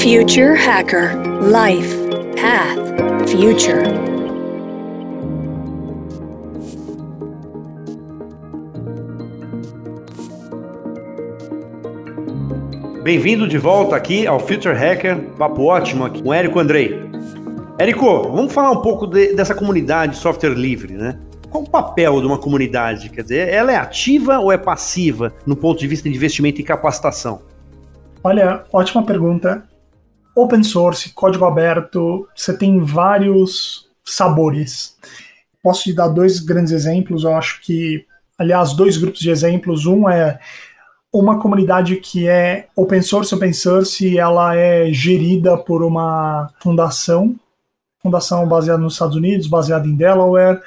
Future Hacker Life Path Future. Bem-vindo de volta aqui ao Future Hacker, papo ótimo aqui com Érico Andrei. Érico, vamos falar um pouco de, dessa comunidade de software livre, né? Qual o papel de uma comunidade? Quer dizer, ela é ativa ou é passiva no ponto de vista de investimento e capacitação? Olha, ótima pergunta. Open source, código aberto, você tem vários sabores. Posso te dar dois grandes exemplos, eu acho que, aliás, dois grupos de exemplos. Um é uma comunidade que é open source, open source, ela é gerida por uma fundação, fundação baseada nos Estados Unidos, baseada em Delaware,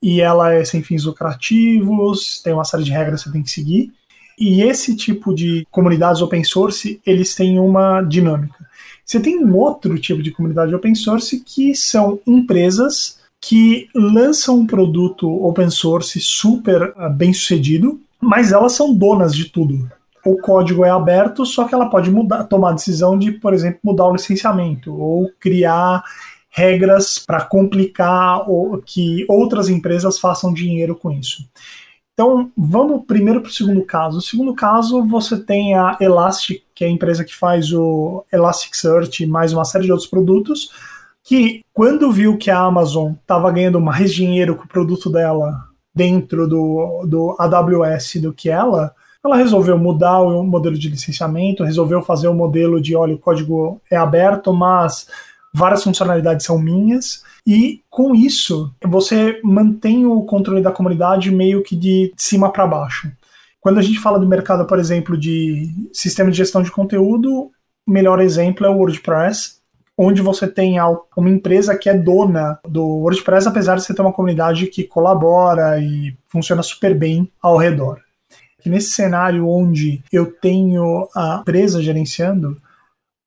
e ela é sem fins lucrativos, tem uma série de regras que você tem que seguir. E esse tipo de comunidades open source, eles têm uma dinâmica. Você tem um outro tipo de comunidade open source que são empresas que lançam um produto open source super uh, bem sucedido, mas elas são donas de tudo. O código é aberto, só que ela pode mudar, tomar a decisão de, por exemplo, mudar o licenciamento ou criar regras para complicar ou que outras empresas façam dinheiro com isso. Então, vamos primeiro para o segundo caso. No segundo caso, você tem a Elastic, que é a empresa que faz o Elasticsearch e mais uma série de outros produtos, que quando viu que a Amazon estava ganhando mais dinheiro com o produto dela dentro do, do AWS do que ela, ela resolveu mudar o modelo de licenciamento, resolveu fazer o modelo de, olha, o código é aberto, mas várias funcionalidades são minhas, e com isso você mantém o controle da comunidade meio que de cima para baixo. Quando a gente fala do mercado, por exemplo, de sistema de gestão de conteúdo, o melhor exemplo é o WordPress, onde você tem uma empresa que é dona do WordPress, apesar de você ter uma comunidade que colabora e funciona super bem ao redor. nesse cenário onde eu tenho a empresa gerenciando,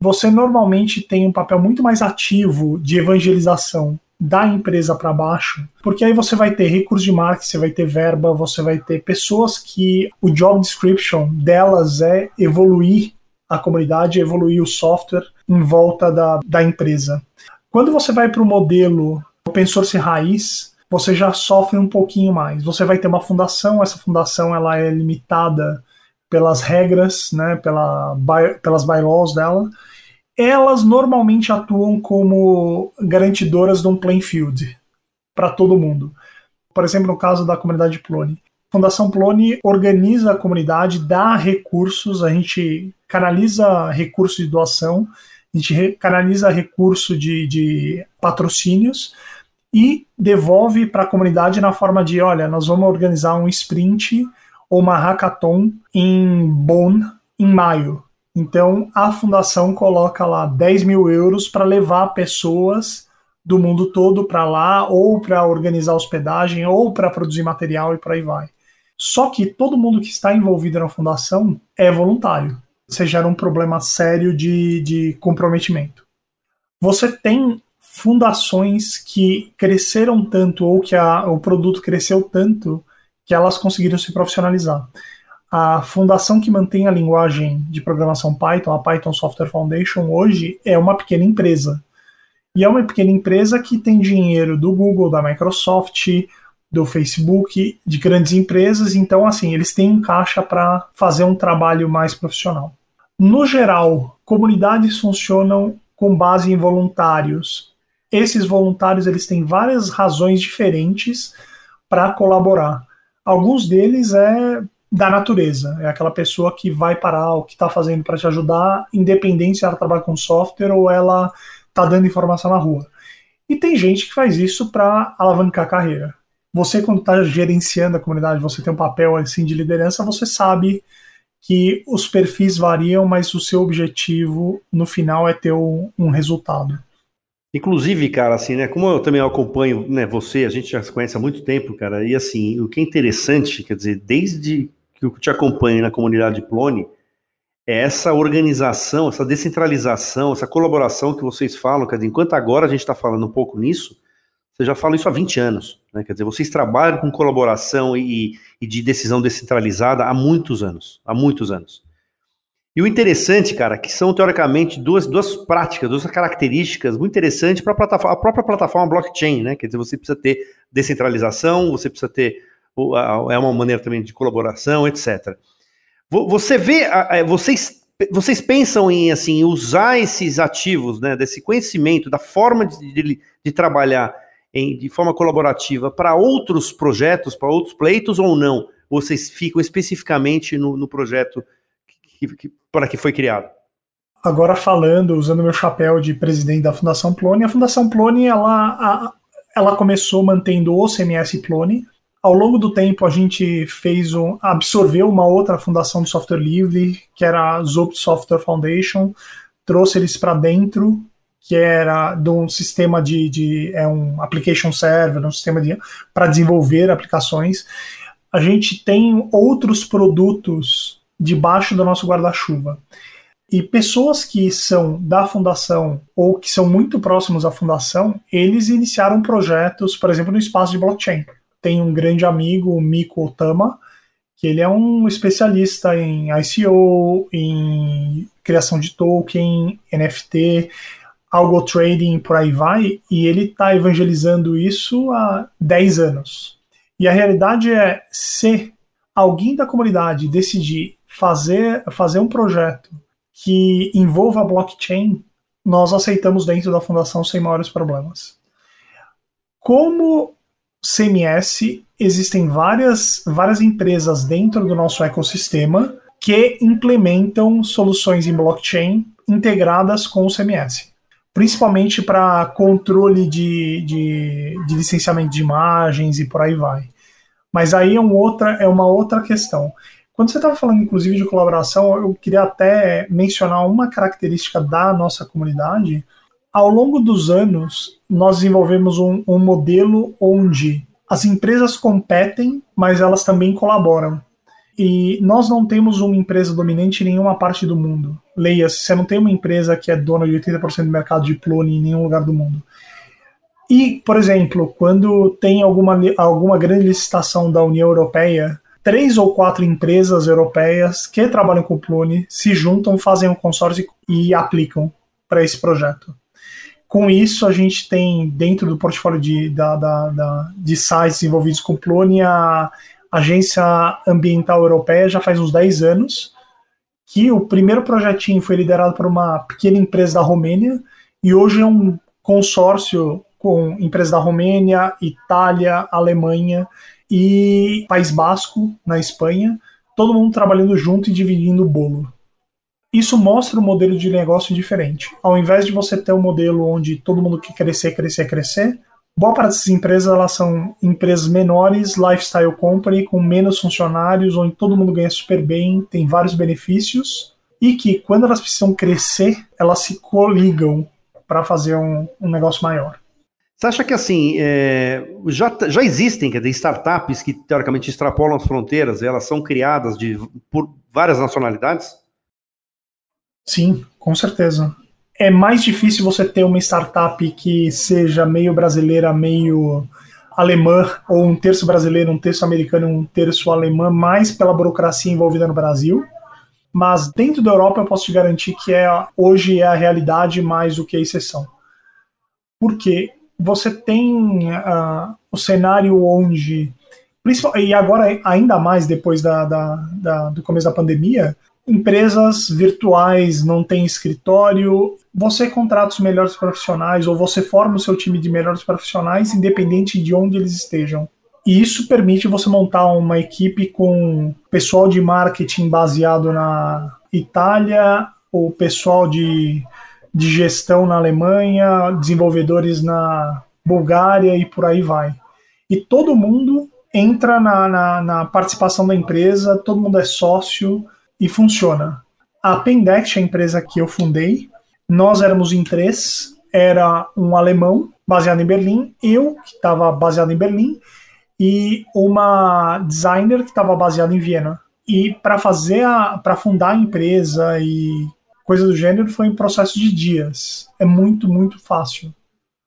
você normalmente tem um papel muito mais ativo de evangelização da empresa para baixo, porque aí você vai ter recursos de marketing, você vai ter verba, você vai ter pessoas que o job description delas é evoluir a comunidade, evoluir o software em volta da, da empresa. Quando você vai para o modelo open source raiz, você já sofre um pouquinho mais. Você vai ter uma fundação, essa fundação ela é limitada pelas regras, né, pela, pelas bylaws dela, elas normalmente atuam como garantidoras de um playing field para todo mundo. Por exemplo, no caso da comunidade Plone. A Fundação Plone organiza a comunidade, dá recursos, a gente canaliza recursos de doação, a gente canaliza recurso de, de patrocínios e devolve para a comunidade na forma de, olha, nós vamos organizar um sprint ou uma hackathon em Bonn em maio. Então a fundação coloca lá 10 mil euros para levar pessoas do mundo todo para lá, ou para organizar hospedagem, ou para produzir material e por aí vai. Só que todo mundo que está envolvido na fundação é voluntário. Você gera um problema sério de, de comprometimento. Você tem fundações que cresceram tanto, ou que a, o produto cresceu tanto, que elas conseguiram se profissionalizar. A fundação que mantém a linguagem de programação Python, a Python Software Foundation, hoje é uma pequena empresa. E é uma pequena empresa que tem dinheiro do Google, da Microsoft, do Facebook, de grandes empresas, então assim, eles têm um caixa para fazer um trabalho mais profissional. No geral, comunidades funcionam com base em voluntários. Esses voluntários eles têm várias razões diferentes para colaborar. Alguns deles é da natureza, é aquela pessoa que vai parar o que está fazendo para te ajudar, independente se ela trabalha com software ou ela está dando informação na rua. E tem gente que faz isso para alavancar a carreira. Você, quando está gerenciando a comunidade, você tem um papel assim de liderança, você sabe que os perfis variam, mas o seu objetivo no final é ter um, resultado. Inclusive, cara, assim, né? Como eu também acompanho, né, você, a gente já se conhece há muito tempo, cara, e assim, o que é interessante, quer dizer, desde que te acompanho na comunidade Plone, é essa organização, essa descentralização, essa colaboração que vocês falam, quer dizer, enquanto agora a gente está falando um pouco nisso, você já fala isso há 20 anos, né? Quer dizer, vocês trabalham com colaboração e, e de decisão descentralizada há muitos anos, há muitos anos. E o interessante, cara, que são teoricamente duas, duas práticas, duas características muito interessantes para a própria plataforma blockchain, né? Quer dizer, você precisa ter descentralização, você precisa ter é uma maneira também de colaboração, etc. Você vê, vocês, vocês pensam em assim usar esses ativos, né, desse conhecimento, da forma de, de, de trabalhar em, de forma colaborativa para outros projetos, para outros pleitos ou não? Vocês ficam especificamente no, no projeto que, que, para que foi criado? Agora falando, usando meu chapéu de presidente da Fundação Plone, a Fundação Plone ela, a, ela começou mantendo o CMS Plone. Ao longo do tempo a gente fez um, absorveu uma outra fundação de software livre, que era a Zopt Software Foundation, trouxe eles para dentro, que era de um sistema de, de é um application server, um sistema de para desenvolver aplicações. A gente tem outros produtos debaixo do nosso guarda-chuva. E pessoas que são da fundação ou que são muito próximos à fundação, eles iniciaram projetos, por exemplo, no espaço de blockchain. Tem um grande amigo, o Miko Otama, que ele é um especialista em ICO, em criação de token, NFT, algo trading, por aí vai, e ele está evangelizando isso há 10 anos. E a realidade é, se alguém da comunidade decidir fazer, fazer um projeto que envolva blockchain, nós aceitamos dentro da fundação sem maiores problemas. Como CMS, existem várias, várias empresas dentro do nosso ecossistema que implementam soluções em blockchain integradas com o CMS, principalmente para controle de, de, de, licenciamento de imagens e por aí vai. Mas aí é, um outra, é uma outra questão. Quando você estava falando, inclusive, de colaboração, eu queria até mencionar uma característica da nossa comunidade. Ao longo dos anos, nós desenvolvemos um, um modelo onde as empresas competem, mas elas também colaboram. E nós não temos uma empresa dominante em nenhuma parte do mundo. Leia, você não tem uma empresa que é dona de 80% do mercado de plone em nenhum lugar do mundo. E, por exemplo, quando tem alguma, alguma grande licitação da União Europeia, três ou quatro empresas europeias que trabalham com Plune se juntam, fazem um consórcio e aplicam para esse projeto. Com isso, a gente tem dentro do portfólio de, da, da, da, de sites envolvidos com Plune a Agência Ambiental Europeia já faz uns 10 anos, que o primeiro projetinho foi liderado por uma pequena empresa da Romênia e hoje é um consórcio com empresas da Romênia, Itália, Alemanha e País Basco, na Espanha, todo mundo trabalhando junto e dividindo o bolo. Isso mostra um modelo de negócio diferente. Ao invés de você ter um modelo onde todo mundo quer crescer, crescer, crescer, boa parte dessas empresas elas são empresas menores, lifestyle company, com menos funcionários, onde todo mundo ganha super bem, tem vários benefícios, e que quando elas precisam crescer, elas se coligam para fazer um, um negócio maior. Você acha que assim é, já, já existem quer dizer, startups que teoricamente extrapolam as fronteiras, elas são criadas de, por várias nacionalidades? Sim, com certeza. É mais difícil você ter uma startup que seja meio brasileira, meio alemã, ou um terço brasileiro, um terço americano, um terço alemã, mais pela burocracia envolvida no Brasil. Mas dentro da Europa eu posso te garantir que é hoje é a realidade mais do que a exceção. Por quê? você tem uh, o cenário onde, e agora ainda mais depois da, da, da, do começo da pandemia, empresas virtuais não têm escritório, você contrata os melhores profissionais ou você forma o seu time de melhores profissionais, independente de onde eles estejam. E isso permite você montar uma equipe com pessoal de marketing baseado na Itália, ou pessoal de de gestão na Alemanha, desenvolvedores na Bulgária e por aí vai. E todo mundo entra na, na, na participação da empresa, todo mundo é sócio e funciona. A Pendex, a empresa que eu fundei, nós éramos em três, era um alemão baseado em Berlim, eu que estava baseado em Berlim e uma designer que estava baseada em Viena. E para fazer para fundar a empresa e coisa do gênero foi em processo de dias. É muito, muito fácil.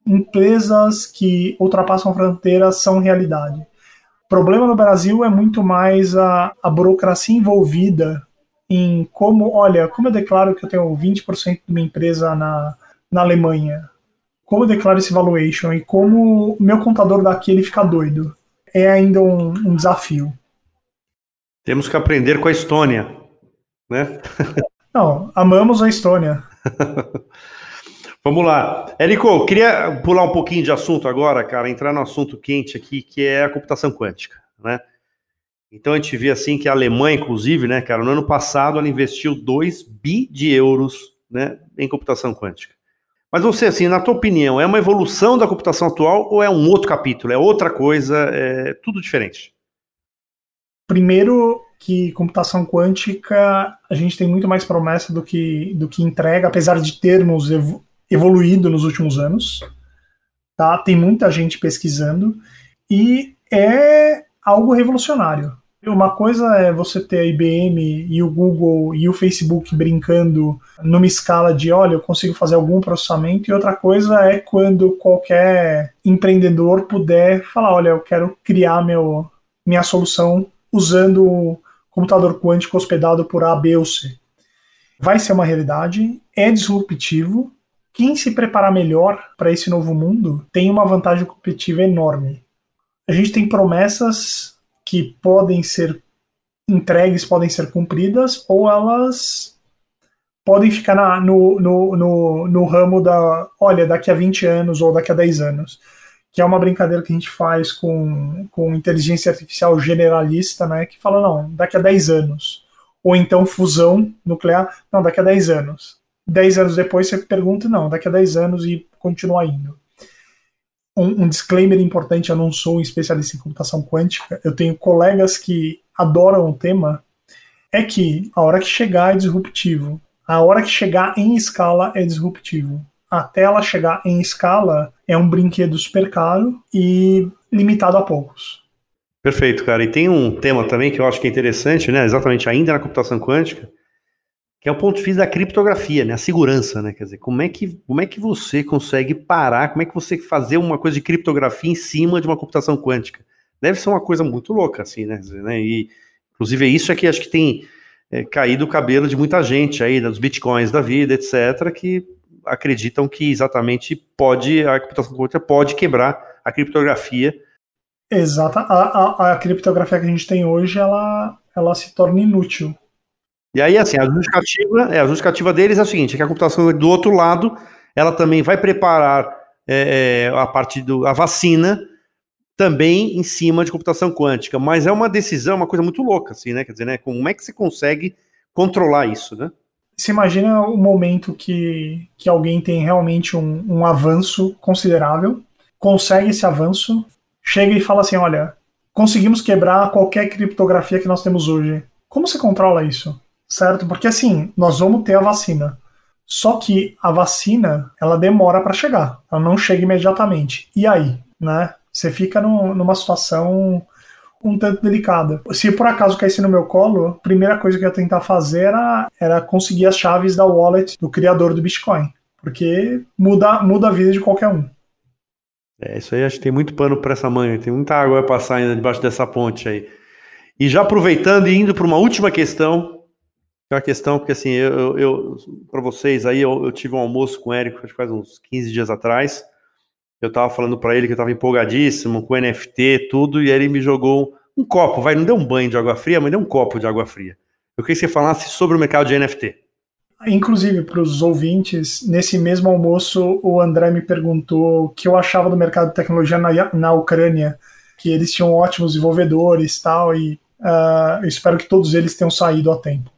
Empresas que ultrapassam fronteiras são realidade. O problema no Brasil é muito mais a, a burocracia envolvida em como, olha, como eu declaro que eu tenho 20% de uma empresa na, na Alemanha, como eu declaro esse valuation e como meu contador daqui ele fica doido, é ainda um, um desafio. Temos que aprender com a Estônia, né? Não, amamos a Estônia. Vamos lá. Érico, queria pular um pouquinho de assunto agora, cara, entrar no assunto quente aqui, que é a computação quântica, né? Então a gente vê assim que a Alemanha, inclusive, né, cara, no ano passado ela investiu 2 bi de euros, né, em computação quântica. Mas você, assim, na tua opinião, é uma evolução da computação atual ou é um outro capítulo, é outra coisa, é tudo diferente? Primeiro que computação quântica a gente tem muito mais promessa do que, do que entrega, apesar de termos evoluído nos últimos anos. Tá? Tem muita gente pesquisando e é algo revolucionário. Uma coisa é você ter a IBM e o Google e o Facebook brincando numa escala de, olha, eu consigo fazer algum processamento, e outra coisa é quando qualquer empreendedor puder falar, olha, eu quero criar meu, minha solução usando o computador quântico hospedado por A, B ou C. Vai ser uma realidade, é disruptivo, quem se preparar melhor para esse novo mundo tem uma vantagem competitiva enorme. A gente tem promessas que podem ser entregues, podem ser cumpridas, ou elas podem ficar na, no, no, no, no ramo da, olha, daqui a 20 anos ou daqui a 10 anos que é uma brincadeira que a gente faz com, com inteligência artificial generalista, né, que fala, não, daqui a 10 anos. Ou então fusão nuclear, não, daqui a 10 anos. 10 anos depois você pergunta, não, daqui a 10 anos e continua indo. Um, um, disclaimer importante, eu não sou um especialista em computação quântica, eu tenho colegas que adoram o tema, é que a hora que chegar é disruptivo, a hora que chegar em escala é disruptivo. Até ela chegar em escala é um brinquedo super caro e limitado a poucos. Perfeito, cara. E tem um tema também que eu acho que é interessante, né? Exatamente ainda na computação quântica, que é o ponto de vista da criptografia, né? A segurança, né? Quer dizer, como é que, como é que você consegue parar, como é que você fazer uma coisa de criptografia em cima de uma computação quântica? Deve ser uma coisa muito louca, assim, né? né? E, inclusive, isso é que acho que tem é, caído o cabelo de muita gente aí, dos bitcoins da vida, etc., que acreditam que exatamente pode, a computação quântica pode quebrar a criptografia. Exata. A, a, a criptografia que a gente tem hoje, ela, ela se torna inútil e aí, assim, a justificativa, é, a justificativa deles é a seguinte: é que a computação do outro lado, ela também vai preparar é, é, a parte da vacina também em cima de computação quântica. Mas é uma decisão, uma coisa muito louca, assim, né? Quer dizer, né? Como é que você consegue controlar isso, né? Você imagina o momento que, que alguém tem realmente um, um avanço considerável, consegue esse avanço, chega e fala assim: olha, conseguimos quebrar qualquer criptografia que nós temos hoje. Como você controla isso? Certo? Porque assim, nós vamos ter a vacina. Só que a vacina, ela demora para chegar, ela não chega imediatamente. E aí, né? Você fica no, numa situação um tanto delicada. Se por acaso caísse no meu colo, a primeira coisa que eu ia tentar fazer era, era conseguir as chaves da wallet do criador do Bitcoin. Porque muda, muda a vida de qualquer um. É, isso aí acho que tem muito pano para essa manhã, tem muita água a passar ainda debaixo dessa ponte aí. E já aproveitando e indo para uma última questão, a questão, porque assim, eu, eu para vocês aí, eu, eu, tive um almoço com o Érico, acho que faz uns 15 dias atrás. Eu tava falando para ele que eu tava empolgadíssimo com NFT, tudo, e aí ele me jogou um copo, vai, não deu um banho de água fria, mas deu um copo de água fria. Eu queria que você falasse sobre o mercado de NFT. Inclusive, para os ouvintes, nesse mesmo almoço, o André me perguntou o que eu achava do mercado de tecnologia na, na Ucrânia, que eles tinham ótimos desenvolvedores tal, e uh, eu espero que todos eles tenham saído a tempo.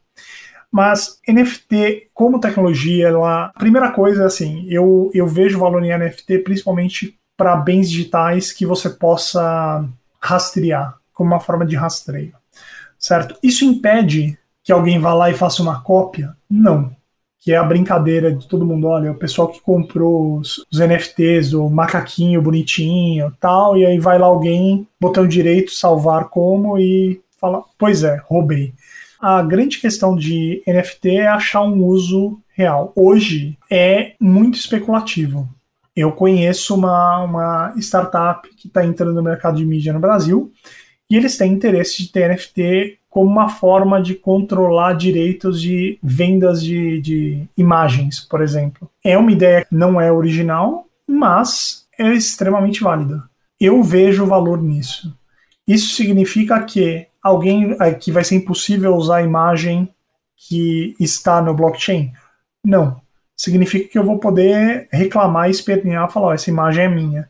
Mas NFT, como tecnologia, ela, a primeira coisa assim, eu, eu vejo valor em NFT principalmente para bens digitais que você possa rastrear, como uma forma de rastreio. Certo? Isso impede que alguém vá lá e faça uma cópia? Não. Que é a brincadeira de todo mundo, olha, o pessoal que comprou os, os NFTs do macaquinho bonitinho tal, e aí vai lá alguém, botão direito, salvar como e fala, pois é, roubei. A grande questão de NFT é achar um uso real. Hoje é muito especulativo. Eu conheço uma, uma startup que está entrando no mercado de mídia no Brasil e eles têm interesse de ter NFT como uma forma de controlar direitos de vendas de, de imagens, por exemplo. É uma ideia que não é original, mas é extremamente válida. Eu vejo valor nisso. Isso significa que alguém é, que vai ser impossível usar a imagem que está no blockchain? Não. Significa que eu vou poder reclamar, espernear, falar, essa imagem é minha.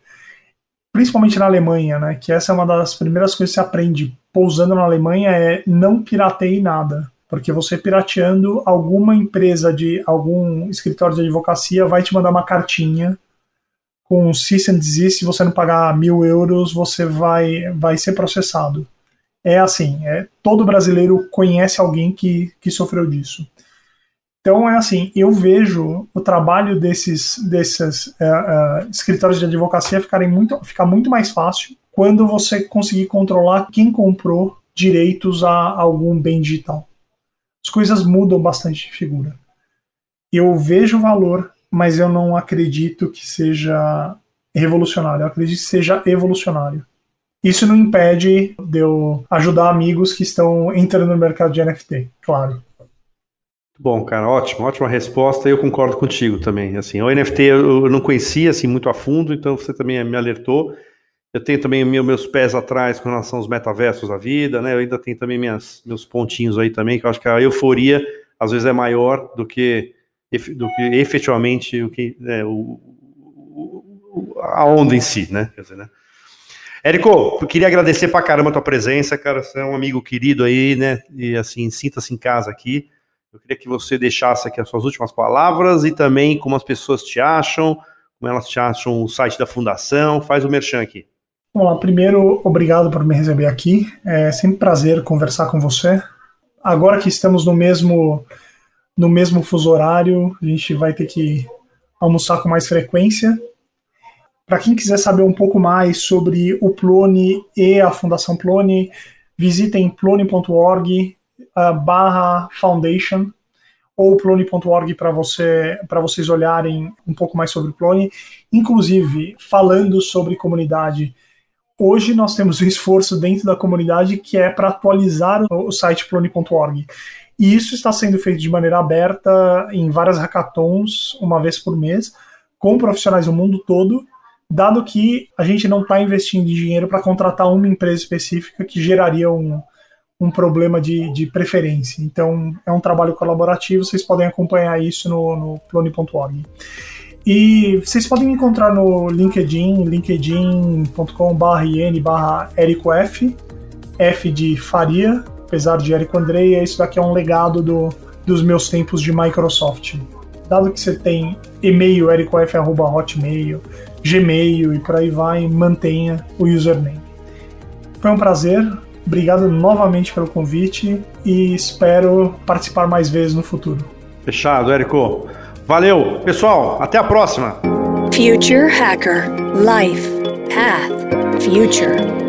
Principalmente na Alemanha, né? Que essa é uma das primeiras coisas que você aprende pousando na Alemanha é não pirateie nada. Porque você pirateando, alguma empresa de algum escritório de advocacia vai te mandar uma cartinha com cease and desist, se você não pagar mil euros, você vai, vai ser processado é assim, é, todo brasileiro conhece alguém que, que sofreu disso. Então é assim, eu vejo o trabalho desses, desses uh, uh, escritórios de advocacia ficarem muito, ficar muito mais fácil quando você conseguir controlar quem comprou direitos a algum bem digital. As coisas mudam bastante de figura. Eu vejo valor, mas eu não acredito que seja revolucionário. Eu acredito que seja evolucionário. Isso não impede de eu ajudar amigos que estão entrando no mercado de NFT, claro. Bom, cara, ótimo, ótima resposta. Eu concordo contigo também. Assim, o NFT eu não conhecia assim muito a fundo, então você também me alertou. Eu tenho também meus pés atrás com relação aos metaversos da vida, né? Eu ainda tenho também minhas, meus pontinhos aí também, que eu acho que a euforia às vezes é maior do que, do que efetivamente o que, é, o, a onda em si, né? Quer dizer, né? Érico, eu queria agradecer pra caramba a tua presença, cara. Você é um amigo querido aí, né? E assim, sinta-se em casa aqui. Eu queria que você deixasse aqui as suas últimas palavras e também como as pessoas te acham, como elas te acham o site da fundação. Faz o merchan aqui. Lá, primeiro, obrigado por me receber aqui. É sempre um prazer conversar com você. Agora que estamos no mesmo no mesmo fuso horário, a gente vai ter que almoçar com mais frequência. Para quem quiser saber um pouco mais sobre o Plone e a Fundação Plone, visitem plone.org uh, barra foundation ou plone.org para você, vocês olharem um pouco mais sobre o Plone. Inclusive, falando sobre comunidade, hoje nós temos um esforço dentro da comunidade que é para atualizar o site plone.org. E isso está sendo feito de maneira aberta em várias hackathons, uma vez por mês, com profissionais do mundo todo dado que a gente não está investindo dinheiro para contratar uma empresa específica que geraria um, um problema de, de preferência. Então, é um trabalho colaborativo, vocês podem acompanhar isso no, no plone.org. E vocês podem encontrar no LinkedIn, linkedin.com.br in barra F, F de Faria, apesar de Érico Andrei, isso daqui é um legado do, dos meus tempos de Microsoft. Dado que você tem e-mail ericof.hotmail, Gmail e por aí vai, mantenha o username. Foi um prazer, obrigado novamente pelo convite e espero participar mais vezes no futuro. Fechado, Érico. Valeu, pessoal, até a próxima. Future Hacker Life Path Future